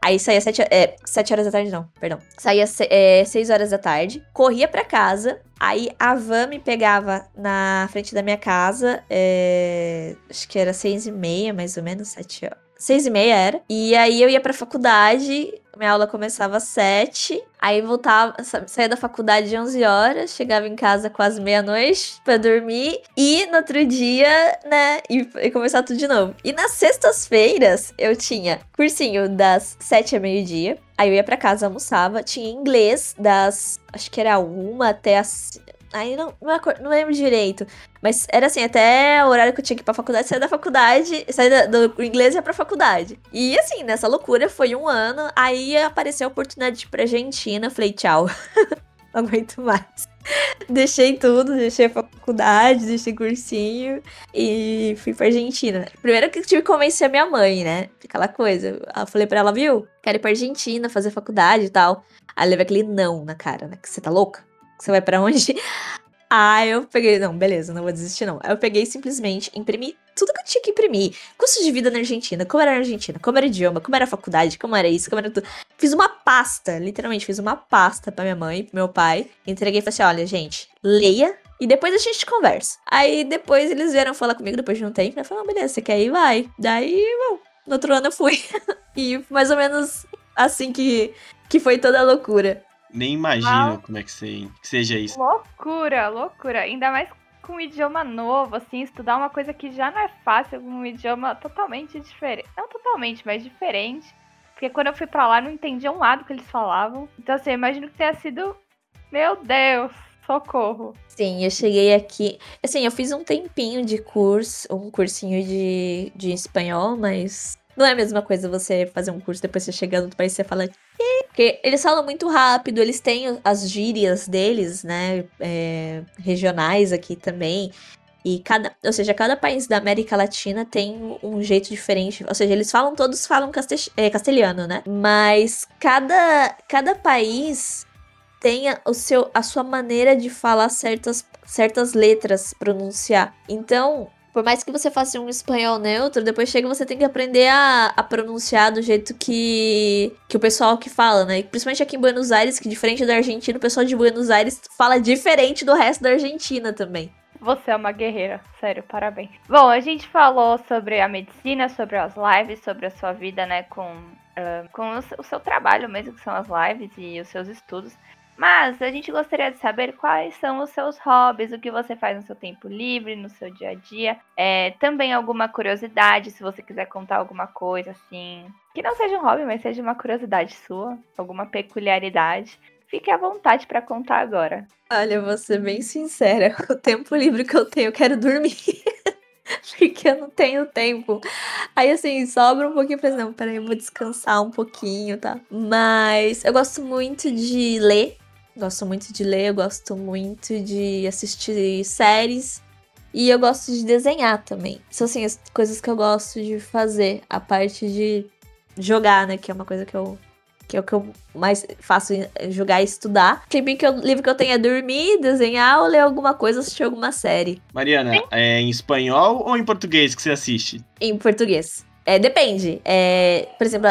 Speaker 3: Aí saía 7 é, sete horas da tarde, não, perdão. Saía é, 6 horas da tarde, corria para casa, aí a van me pegava na frente da minha casa, é, acho que era 6 e meia, mais ou menos, 7 horas. 6 e meia era. E aí eu ia pra faculdade, minha aula começava às 7, aí voltava, saía da faculdade de 11 horas, chegava em casa quase meia-noite pra dormir, e no outro dia, né, e, e começar tudo de novo. E nas sextas-feiras eu tinha cursinho das 7 a meio-dia, aí eu ia pra casa, almoçava, tinha inglês das, acho que era uma até as Aí não, não, não, lembro direito. Mas era assim, até o horário que eu tinha que ir pra faculdade, sair da faculdade, sair do inglês e ia pra faculdade. E assim, nessa loucura foi um ano. Aí apareceu a oportunidade pra Argentina. Falei, tchau. não aguento mais. Deixei tudo, deixei a faculdade, deixei cursinho e fui pra Argentina. Primeiro que tive que convencer a minha mãe, né? Aquela coisa. Eu falei pra ela, viu? Quero ir pra Argentina, fazer faculdade e tal. Aí levei aquele não na cara, né? Que você tá louca? Você vai para onde? Ah, eu peguei. Não, beleza, não vou desistir, não. Eu peguei simplesmente, imprimi tudo que eu tinha que imprimir. Custo de vida na Argentina, como era na Argentina, como era idioma, como era faculdade, como era isso, como era tudo. Fiz uma pasta, literalmente, fiz uma pasta pra minha mãe, pro meu pai. Entreguei e falei assim: olha, gente, leia e depois a gente conversa. Aí depois eles vieram falar comigo depois de um tempo, né? Falaram, beleza, você quer ir? Vai. Daí, bom, no outro ano eu fui. e mais ou menos assim que, que foi toda a loucura.
Speaker 1: Nem imagino como é que, você, que seja isso.
Speaker 2: Loucura, loucura. Ainda mais com um idioma novo, assim, estudar uma coisa que já não é fácil, um idioma totalmente diferente. Não totalmente, mas diferente. Porque quando eu fui pra lá, eu não entendia um lado que eles falavam. Então, assim, eu imagino que tenha sido. Meu Deus, socorro.
Speaker 3: Sim, eu cheguei aqui. Assim, eu fiz um tempinho de curso, um cursinho de, de espanhol, mas não é a mesma coisa você fazer um curso depois você chega no outro país e você fala. Porque eles falam muito rápido, eles têm as gírias deles, né? É, regionais aqui também. E cada, ou seja, cada país da América Latina tem um jeito diferente. Ou seja, eles falam, todos falam é, castelhano, né? Mas cada, cada país tem a, o seu, a sua maneira de falar certas, certas letras, pronunciar. Então, por mais que você faça um espanhol neutro, depois chega você tem que aprender a, a pronunciar do jeito que, que o pessoal que fala, né? Principalmente aqui em Buenos Aires, que diferente da Argentina, o pessoal de Buenos Aires fala diferente do resto da Argentina também.
Speaker 2: Você é uma guerreira, sério, parabéns. Bom, a gente falou sobre a medicina, sobre as lives, sobre a sua vida, né, com, uh, com o seu trabalho mesmo, que são as lives e os seus estudos. Mas a gente gostaria de saber quais são os seus hobbies, o que você faz no seu tempo livre, no seu dia a dia. É, também alguma curiosidade, se você quiser contar alguma coisa assim. Que não seja um hobby, mas seja uma curiosidade sua, alguma peculiaridade. Fique à vontade para contar agora.
Speaker 3: Olha, vou ser bem sincera. O tempo livre que eu tenho, eu quero dormir. porque eu não tenho tempo. Aí, assim, sobra um pouquinho pra não, peraí, eu vou descansar um pouquinho, tá? Mas eu gosto muito de ler. Gosto muito de ler, eu gosto muito de assistir séries. E eu gosto de desenhar também. São assim as coisas que eu gosto de fazer. A parte de jogar, né? Que é uma coisa que eu. Que é o que eu mais faço jogar e estudar. Tem que o livro que eu tenho é dormir, desenhar ou ler alguma coisa, assistir alguma série.
Speaker 1: Mariana, é em espanhol ou em português que você assiste?
Speaker 3: Em português. É, depende. É, por exemplo,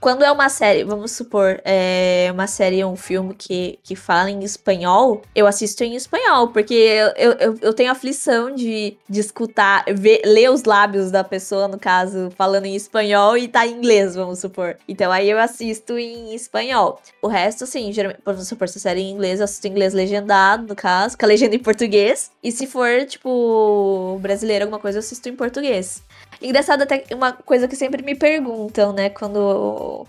Speaker 3: quando é uma série, vamos supor, é uma série ou um filme que, que fala em espanhol, eu assisto em espanhol, porque eu, eu, eu tenho aflição de, de escutar, ver, ler os lábios da pessoa, no caso, falando em espanhol e tá em inglês, vamos supor. Então aí eu assisto em espanhol. O resto, assim, geralmente, vamos supor, se a série é em inglês, eu assisto em inglês legendado, no caso, com a legenda em português. E se for, tipo, brasileiro, alguma coisa, eu assisto em português. Engraçado até uma coisa que sempre me perguntam, né, quando,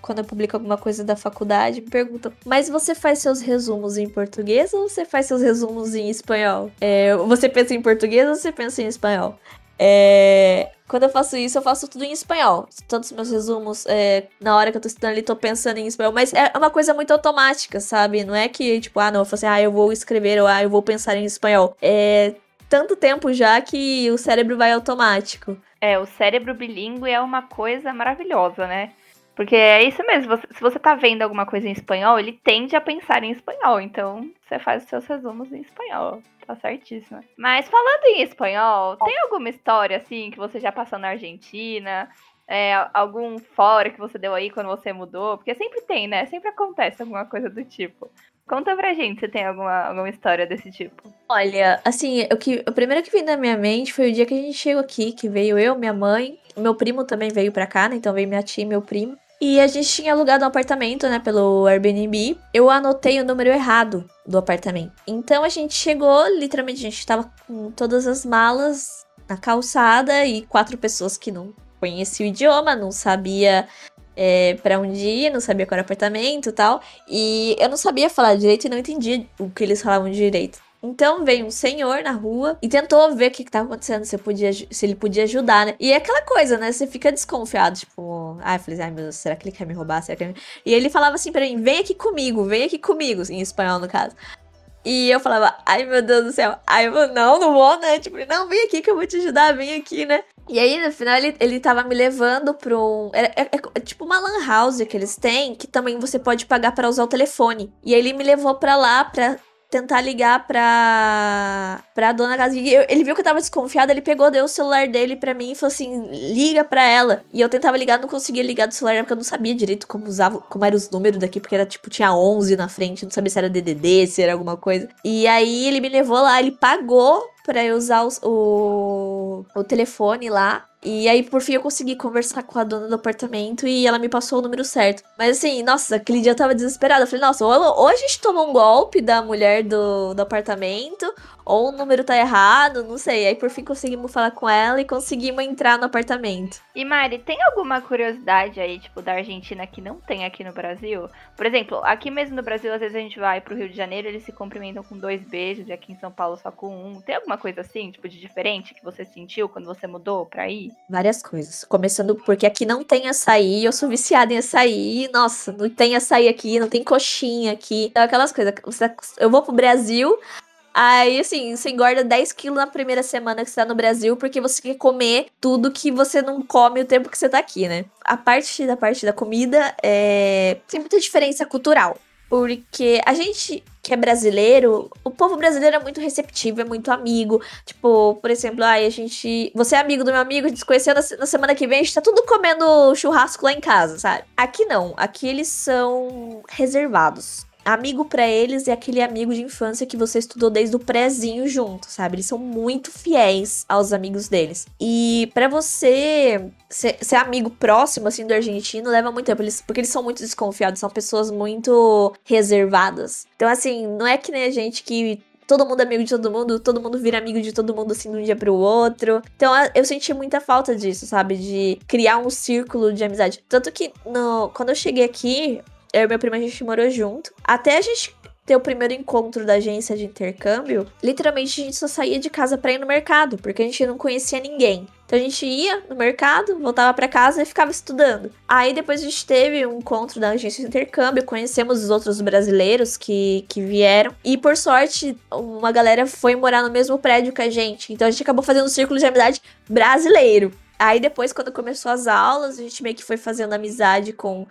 Speaker 3: quando eu publico alguma coisa da faculdade, me perguntam, mas você faz seus resumos em português ou você faz seus resumos em espanhol? É, você pensa em português ou você pensa em espanhol? É, quando eu faço isso, eu faço tudo em espanhol. Todos os meus resumos, é, na hora que eu tô estudando ali, tô pensando em espanhol. Mas é uma coisa muito automática, sabe? Não é que, tipo, ah, não, eu falo assim, ah, eu vou escrever ou ah, eu vou pensar em espanhol. É tanto tempo já que o cérebro vai automático.
Speaker 2: É, o cérebro bilíngue é uma coisa maravilhosa, né? Porque é isso mesmo, você, se você tá vendo alguma coisa em espanhol, ele tende a pensar em espanhol, então você faz os seus resumos em espanhol. Tá certíssimo. Mas falando em espanhol, tem alguma história assim que você já passou na Argentina? É, algum fora que você deu aí quando você mudou? Porque sempre tem, né? Sempre acontece alguma coisa do tipo. Conta pra gente se tem alguma, alguma história desse tipo.
Speaker 3: Olha, assim, o, que, o primeiro que veio na minha mente foi o dia que a gente chegou aqui, que veio eu, minha mãe, meu primo também veio pra cá, né? Então veio minha tia e meu primo. E a gente tinha alugado um apartamento, né, pelo Airbnb. Eu anotei o número errado do apartamento. Então a gente chegou, literalmente, a gente tava com todas as malas na calçada e quatro pessoas que não conheciam o idioma, não sabia é, para um dia, não sabia qual era o apartamento e tal. E eu não sabia falar direito e não entendia o que eles falavam direito. Então veio um senhor na rua e tentou ver o que, estava acontecendo, se, podia, se ele podia ajudar, né? E é aquela coisa, né? Você fica desconfiado, tipo, ai, eu falei, ai meu Deus, será que ele quer me roubar? Será que ele... E ele falava assim pra mim: vem aqui comigo, vem aqui comigo, em espanhol no caso. E eu falava, ai meu Deus do céu, ai eu não, não vou, né? Tipo, não, vem aqui que eu vou te ajudar, vem aqui, né? E aí, no final, ele, ele tava me levando pra um. É, é, é, tipo uma lan house que eles têm, que também você pode pagar para usar o telefone. E aí ele me levou pra lá pra tentar ligar pra, pra dona eu, ele viu que eu tava desconfiada, ele pegou, deu o celular dele pra mim e falou assim: liga pra ela. E eu tentava ligar, não conseguia ligar do celular, porque eu não sabia direito como usava, como eram os números daqui, porque era tipo, tinha 11 na frente, não sabia se era DDD, se era alguma coisa. E aí ele me levou lá, ele pagou para eu usar o, o telefone lá. E aí, por fim, eu consegui conversar com a dona do apartamento e ela me passou o número certo. Mas assim, nossa, aquele dia eu tava desesperada. Eu falei, nossa, ou, a gente toma um golpe da mulher do, do apartamento, ou o número tá errado, não sei. Aí por fim conseguimos falar com ela e conseguimos entrar no apartamento.
Speaker 2: E Mari, tem alguma curiosidade aí, tipo, da Argentina que não tem aqui no Brasil? Por exemplo, aqui mesmo no Brasil, às vezes a gente vai pro Rio de Janeiro, eles se cumprimentam com dois beijos, e aqui em São Paulo só com um. Tem alguma coisa assim, tipo, de diferente que você sentiu quando você mudou pra ir?
Speaker 3: Várias coisas. Começando porque aqui não tem açaí, eu sou viciada em açaí. Nossa, não tem açaí aqui, não tem coxinha aqui. Então, aquelas coisas. Eu vou pro Brasil, Aí, assim, você engorda 10 quilos na primeira semana que você tá no Brasil, porque você quer comer tudo que você não come o tempo que você tá aqui, né? A parte da parte da comida é... tem muita diferença cultural. Porque a gente que é brasileiro, o povo brasileiro é muito receptivo, é muito amigo. Tipo, por exemplo, ai, a gente. Você é amigo do meu amigo, a gente se conheceu na, na, semana que vem, a gente tá tudo comendo churrasco lá em casa, sabe? Aqui não. Aqui eles são reservados amigo para eles é aquele amigo de infância que você estudou desde o prézinho junto, sabe? Eles são muito fiéis aos amigos deles. E para você ser, ser, amigo próximo, assim, do argentino, leva muito tempo. Eles, porque eles são muito desconfiados, são pessoas muito reservadas. Então, assim, não é que nem a gente que todo mundo é amigo de todo mundo, todo mundo vira amigo de todo mundo assim de um dia pro outro. Então eu senti muita falta disso, sabe? De criar um círculo de amizade. Tanto que no, quando eu cheguei aqui, eu e meu primo a gente morou junto. Até a gente ter o primeiro encontro da agência de intercâmbio, literalmente a gente só saía de casa para ir no mercado, porque a gente não conhecia ninguém. Então a gente ia no mercado, voltava para casa e ficava estudando. Aí depois a gente teve um encontro da agência de intercâmbio, conhecemos os outros brasileiros que, que vieram. E por sorte, uma galera foi morar no mesmo prédio que a gente. Então a gente acabou fazendo um círculo de amizade brasileiro. Aí depois, quando começou as aulas, a gente meio que foi fazendo amizade com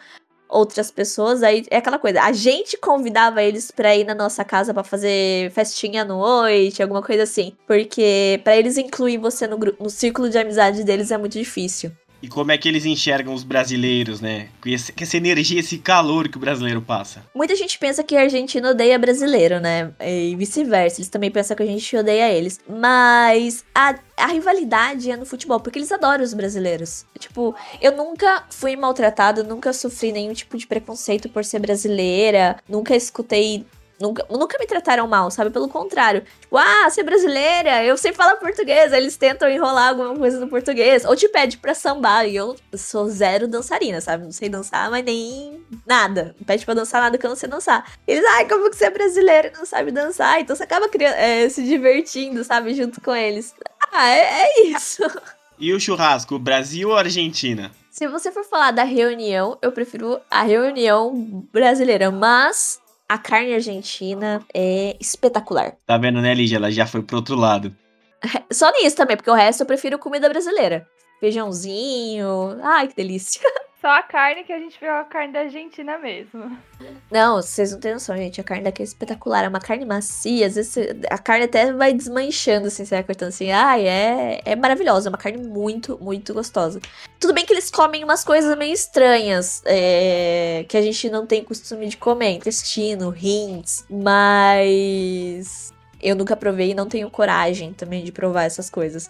Speaker 3: outras pessoas, aí é aquela coisa. A gente convidava eles para ir na nossa casa para fazer festinha à noite, alguma coisa assim. Porque para eles incluir você no, no círculo de amizade deles é muito difícil.
Speaker 1: E como é que eles enxergam os brasileiros, né? Com essa energia, esse calor que o brasileiro passa.
Speaker 3: Muita gente pensa que a Argentina odeia brasileiro, né? E vice-versa. Eles também pensam que a gente odeia eles. Mas a, a rivalidade é no futebol, porque eles adoram os brasileiros. Tipo, eu nunca fui maltratada, nunca sofri nenhum tipo de preconceito por ser brasileira, nunca escutei Nunca, nunca me trataram mal, sabe? Pelo contrário. Tipo, ah, você é brasileira, eu sei falar português. Aí eles tentam enrolar alguma coisa no português. Ou te pede pra sambar. E eu sou zero dançarina, sabe? Não sei dançar, mas nem nada. Não pede pra dançar nada que eu não sei dançar. Eles, ai, como que você é brasileiro e não sabe dançar? Então você acaba criando, é, se divertindo, sabe? Junto com eles. Ah, é, é isso.
Speaker 1: E o churrasco, Brasil ou Argentina?
Speaker 3: Se você for falar da reunião, eu prefiro a reunião brasileira, mas a carne argentina é espetacular.
Speaker 1: Tá vendo, né, Lígia? Ela já foi pro outro lado.
Speaker 3: Só nisso também, porque o resto eu prefiro comida brasileira. Feijãozinho. Ai, que delícia.
Speaker 2: Só a carne que a gente viu a carne da Argentina mesmo.
Speaker 3: Não, vocês não têm noção, gente. A carne daqui é espetacular. É uma carne macia. Às vezes a carne até vai desmanchando, assim, você vai cortando assim. Ai, é, é maravilhosa. É uma carne muito, muito gostosa. Tudo bem que eles comem umas coisas meio estranhas. É, que a gente não tem costume de comer. Intestino, rins. Mas. Eu nunca provei e não tenho coragem também de provar essas coisas.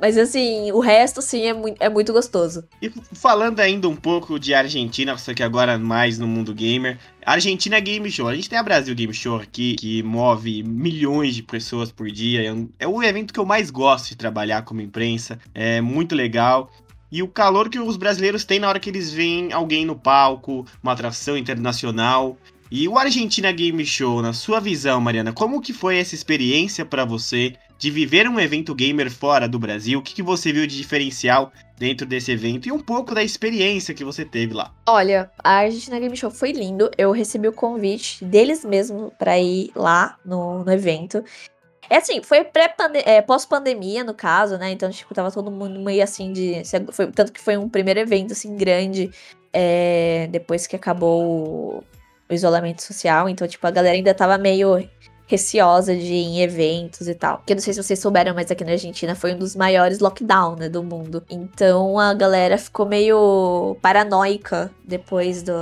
Speaker 3: Mas assim, o resto, sim, é, mu é muito gostoso.
Speaker 1: E falando ainda um pouco de Argentina, só que agora mais no mundo gamer. Argentina Game Show. A gente tem a Brasil Game Show aqui, que move milhões de pessoas por dia. É, é o evento que eu mais gosto de trabalhar como imprensa. É muito legal e o calor que os brasileiros têm na hora que eles veem alguém no palco, uma atração internacional. E o Argentina Game Show, na sua visão, Mariana, como que foi essa experiência para você de viver um evento gamer fora do Brasil? O que, que você viu de diferencial dentro desse evento e um pouco da experiência que você teve lá?
Speaker 3: Olha, a Argentina Game Show foi lindo. Eu recebi o convite deles mesmo para ir lá no, no evento. É assim, foi é, pós-pandemia, no caso, né? Então, tipo, tava todo mundo meio assim de. Foi, tanto que foi um primeiro evento, assim, grande. É, depois que acabou o isolamento social. Então, tipo, a galera ainda tava meio receosa de ir em eventos e tal. Que eu não sei se vocês souberam, mas aqui na Argentina foi um dos maiores lockdown, né, do mundo. Então a galera ficou meio paranoica depois do,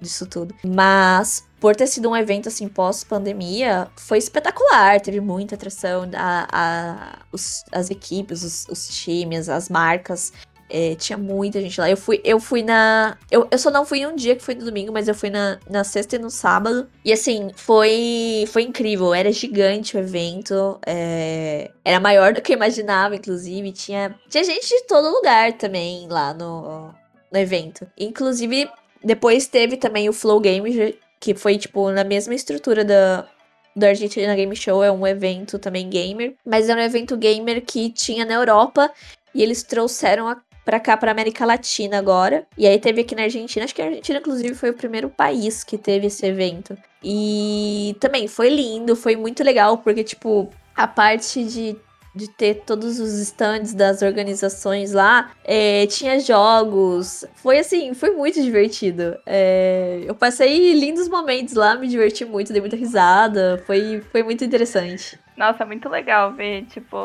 Speaker 3: disso tudo. Mas por ter sido um evento assim pós-pandemia, foi espetacular. Teve muita atração, a, a, os, as equipes, os, os times, as marcas. É, tinha muita gente lá. Eu fui, eu fui na. Eu, eu só não fui um dia que foi no domingo, mas eu fui na, na sexta e no sábado. E assim, foi, foi incrível. Era gigante o evento. É, era maior do que eu imaginava, inclusive. Tinha, tinha gente de todo lugar também lá no, no evento. Inclusive, depois teve também o Flow Games, que foi, tipo, na mesma estrutura da, do Argentina Game Show, é um evento também gamer, mas é um evento gamer que tinha na Europa e eles trouxeram a pra cá, pra América Latina agora. E aí teve aqui na Argentina, acho que a Argentina, inclusive, foi o primeiro país que teve esse evento. E também foi lindo, foi muito legal, porque, tipo, a parte de de ter todos os stands das organizações lá, é, tinha jogos. Foi assim, foi muito divertido. É, eu passei lindos momentos lá, me diverti muito, dei muita risada. Foi, foi muito interessante.
Speaker 2: Nossa, muito legal ver, tipo,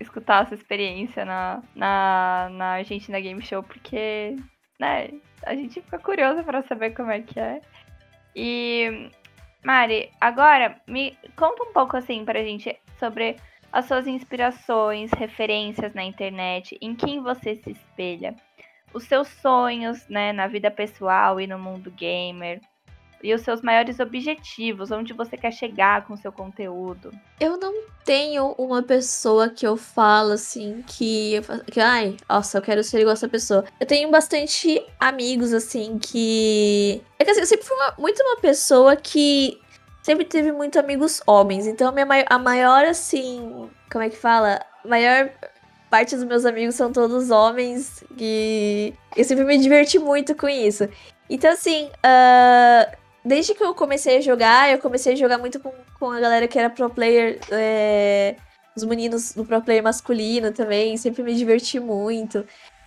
Speaker 2: escutar essa experiência na, na, na Argentina Game Show, porque, né, a gente fica curiosa para saber como é que é. E, Mari, agora me conta um pouco assim pra gente sobre as suas inspirações, referências na internet, em quem você se espelha, os seus sonhos, né, na vida pessoal e no mundo gamer e os seus maiores objetivos, onde você quer chegar com o seu conteúdo?
Speaker 3: Eu não tenho uma pessoa que eu falo assim que, que ai, nossa, eu quero ser igual essa pessoa. Eu tenho bastante amigos assim que é que assim, eu sempre fui uma, muito uma pessoa que sempre teve muito amigos homens, então a, minha, a maior assim, como é que fala? A maior parte dos meus amigos são todos homens e eu sempre me diverti muito com isso. Então, assim, uh, desde que eu comecei a jogar, eu comecei a jogar muito com, com a galera que era pro player, é, os meninos do pro player masculino também, sempre me diverti muito.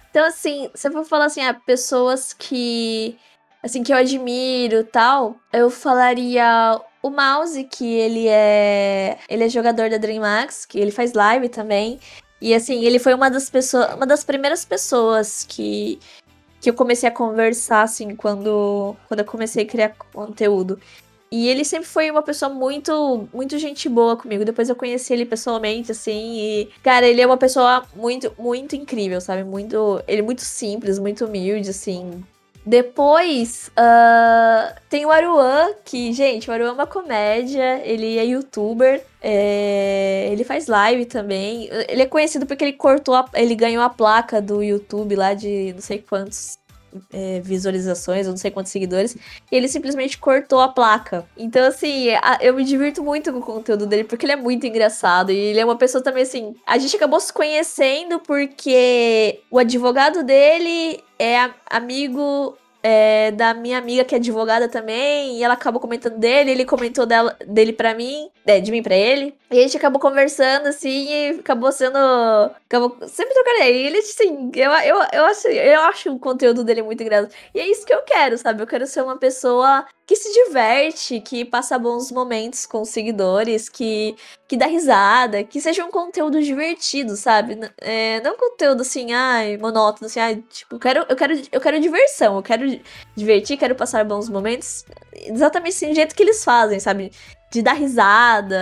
Speaker 3: Então, assim, se eu for falar assim, ah, pessoas que, assim, que eu admiro tal, eu falaria o Mouse, que ele é, ele é jogador da DreamHack, que ele faz live também. E assim, ele foi uma das pessoas, uma das primeiras pessoas que que eu comecei a conversar, assim, quando, quando eu comecei a criar conteúdo. E ele sempre foi uma pessoa muito, muito gente boa comigo. Depois eu conheci ele pessoalmente, assim, e, cara, ele é uma pessoa muito, muito incrível, sabe? Muito. Ele é muito simples, muito humilde, assim. Depois, uh, tem o Aruan, que, gente, o Aruan é uma comédia, ele é youtuber, é, ele faz live também. Ele é conhecido porque ele cortou, a, ele ganhou a placa do YouTube lá de não sei quantos é, visualizações, eu não sei quantos seguidores, e ele simplesmente cortou a placa. Então, assim, a, eu me divirto muito com o conteúdo dele, porque ele é muito engraçado, e ele é uma pessoa também, assim, a gente acabou se conhecendo porque o advogado dele é amigo é, da minha amiga que é advogada também, e ela acabou comentando dele, ele comentou dela, dele para mim, é, de mim para ele, e a gente acabou conversando assim, e acabou sendo, acabou sempre trocando aí, ele assim, eu, eu, eu, acho, eu acho o conteúdo dele muito engraçado, e é isso que eu quero, sabe, eu quero ser uma pessoa que se diverte, que passa bons momentos com os seguidores, que, que dá risada, que seja um conteúdo divertido, sabe? É, não conteúdo assim, ai, monótono, assim, ai, tipo, eu quero, eu quero, eu quero diversão, eu quero divertir, quero passar bons momentos, exatamente assim, do jeito que eles fazem, sabe? De dar risada.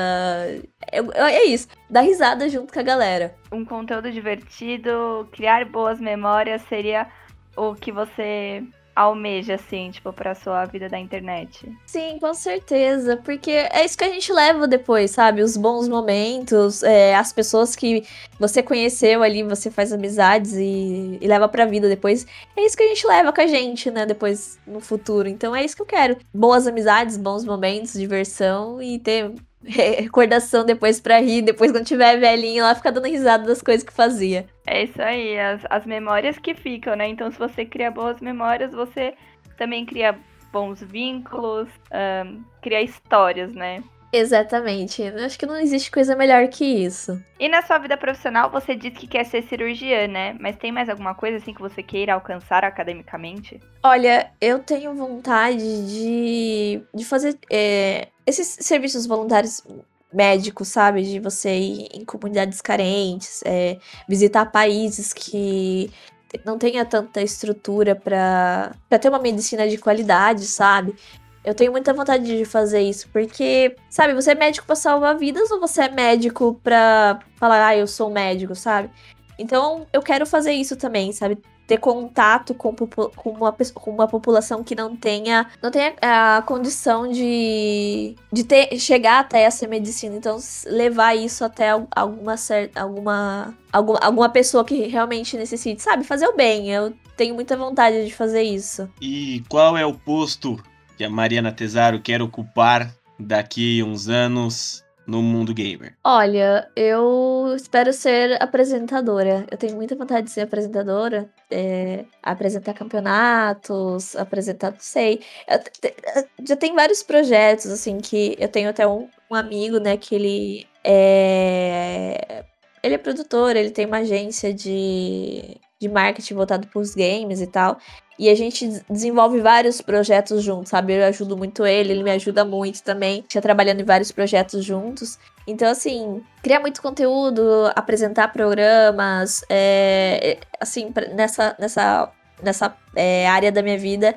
Speaker 3: É, é isso, dar risada junto com a galera.
Speaker 2: Um conteúdo divertido, criar boas memórias seria o que você almeja, assim, tipo, pra sua vida da internet.
Speaker 3: Sim, com certeza. Porque é isso que a gente leva depois, sabe? Os bons momentos, é, as pessoas que você conheceu ali, você faz amizades e, e leva pra vida depois. É isso que a gente leva com a gente, né? Depois no futuro. Então é isso que eu quero. Boas amizades, bons momentos, diversão e ter recordação depois pra rir, depois quando tiver velhinho lá, ficar dando risada das coisas que fazia.
Speaker 2: É isso aí, as, as memórias que ficam, né? Então, se você cria boas memórias, você também cria bons vínculos, um, cria histórias, né?
Speaker 3: Exatamente. Eu acho que não existe coisa melhor que isso.
Speaker 2: E na sua vida profissional, você disse que quer ser cirurgiã, né? Mas tem mais alguma coisa assim que você queira alcançar academicamente?
Speaker 3: Olha, eu tenho vontade de, de fazer é, esses serviços voluntários médicos, sabe? De você ir em comunidades carentes, é, visitar países que não tenha tanta estrutura para ter uma medicina de qualidade, sabe? Eu tenho muita vontade de fazer isso, porque, sabe, você é médico pra salvar vidas ou você é médico pra falar, ah, eu sou médico, sabe? Então, eu quero fazer isso também, sabe? Ter contato com, com, uma, com uma população que não tenha, não tenha a condição de, de ter, chegar até essa medicina. Então, levar isso até. Alguma, alguma, alguma pessoa que realmente necessite, sabe? Fazer o bem. Eu tenho muita vontade de fazer isso.
Speaker 1: E qual é o posto que a Mariana Tesaro quer ocupar daqui uns anos no mundo gamer?
Speaker 3: Olha, eu espero ser apresentadora. Eu tenho muita vontade de ser apresentadora, é, apresentar campeonatos, apresentar, não sei. Eu, já tem vários projetos, assim, que eu tenho até um, um amigo, né, que ele é. Ele é produtor, ele tem uma agência de, de marketing voltado para os games e tal. E a gente desenvolve vários projetos juntos, sabe? Eu ajudo muito ele, ele me ajuda muito também. Já trabalhando em vários projetos juntos. Então, assim, criar muito conteúdo, apresentar programas, é, assim, nessa, nessa, nessa é, área da minha vida,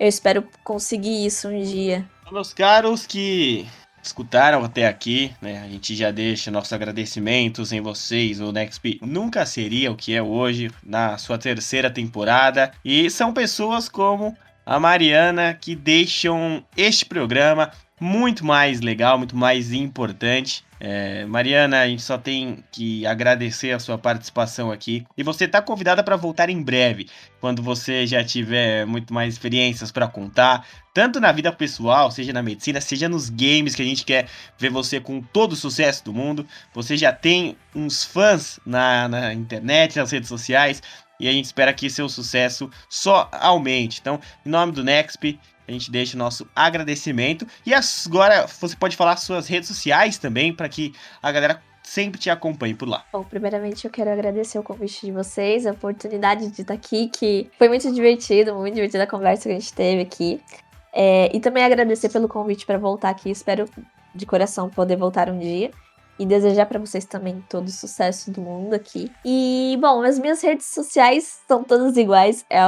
Speaker 3: eu espero conseguir isso um dia.
Speaker 1: Meus caros que escutaram até aqui, né? A gente já deixa nossos agradecimentos em vocês. O Nexp nunca seria o que é hoje na sua terceira temporada. E são pessoas como a Mariana que deixam este programa muito mais legal, muito mais importante. É, Mariana, a gente só tem que agradecer a sua participação aqui. E você está convidada para voltar em breve, quando você já tiver muito mais experiências para contar, tanto na vida pessoal, seja na medicina, seja nos games, que a gente quer ver você com todo o sucesso do mundo. Você já tem uns fãs na, na internet, nas redes sociais. E a gente espera que seu sucesso só aumente. Então, em nome do Nexp, a gente deixa o nosso agradecimento. E agora você pode falar suas redes sociais também, para que a galera sempre te acompanhe por lá.
Speaker 3: Bom, primeiramente eu quero agradecer o convite de vocês, a oportunidade de estar aqui, que foi muito divertido, muito divertida a conversa que a gente teve aqui. É, e também agradecer pelo convite para voltar aqui. Espero de coração poder voltar um dia e desejar para vocês também todo o sucesso do mundo aqui. E, bom, as minhas redes sociais são todas iguais, é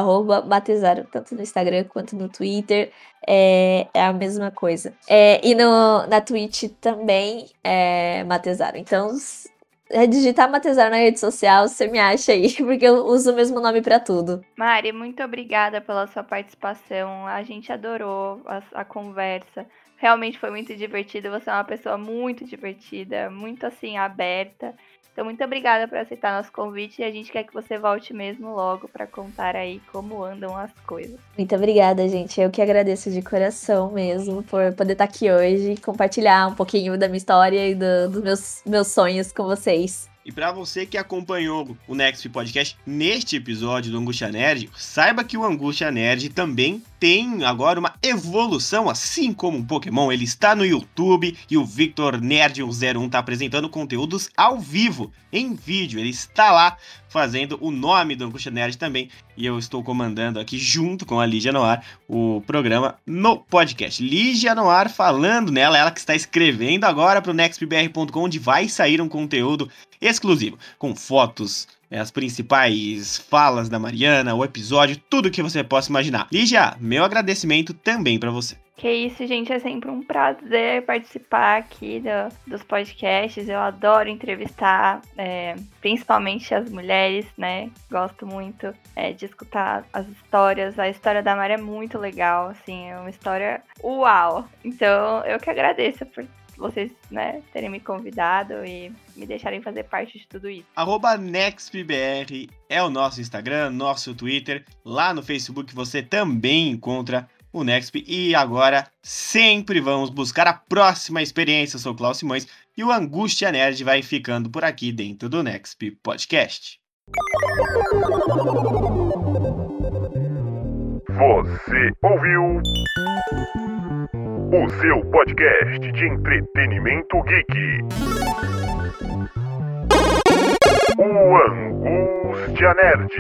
Speaker 3: Batezaro, tanto no Instagram quanto no Twitter, é, é a mesma coisa. É, e no, na Twitch também é Matezaro. Então, é digitar Matezaro na rede social, você me acha aí, porque eu uso o mesmo nome para tudo.
Speaker 2: Mari, muito obrigada pela sua participação. A gente adorou a, a conversa. Realmente foi muito divertido. Você é uma pessoa muito divertida, muito assim, aberta. Então, muito obrigada por aceitar nosso convite e a gente quer que você volte mesmo logo para contar aí como andam as coisas.
Speaker 3: Muito obrigada, gente. Eu que agradeço de coração mesmo por poder estar aqui hoje e compartilhar um pouquinho da minha história e do, dos meus, meus sonhos com vocês.
Speaker 1: E para você que acompanhou o Next Podcast neste episódio do Angústia Nerd, saiba que o Angústia Nerd também tem agora uma evolução, assim como um Pokémon. Ele está no YouTube e o Victor Nerd 01 está apresentando conteúdos ao vivo, em vídeo. Ele está lá fazendo o nome do Angústia Nerd também. E eu estou comandando aqui, junto com a Lígia Noir, o programa no podcast. Lígia Noir falando nela, ela que está escrevendo agora para o nextbr.com, onde vai sair um conteúdo exclusivo, com fotos, as principais falas da Mariana, o episódio, tudo que você possa imaginar. Lígia, meu agradecimento também para você.
Speaker 2: Que isso, gente, é sempre um prazer participar aqui do, dos podcasts. Eu adoro entrevistar, é, principalmente as mulheres, né? Gosto muito é, de escutar as histórias. A história da Mari é muito legal, assim, é uma história uau. Então, eu que agradeço por vocês, né, terem me convidado e me deixarem fazer parte de tudo isso.
Speaker 1: Arroba NextBR é o nosso Instagram, nosso Twitter. Lá no Facebook você também encontra o Nexp. E agora, sempre vamos buscar a próxima experiência. Eu sou o Klaus Simões e o Angústia Nerd vai ficando por aqui dentro do Nexp Podcast.
Speaker 4: Você ouviu o seu podcast de entretenimento geek. O Angústia Nerd.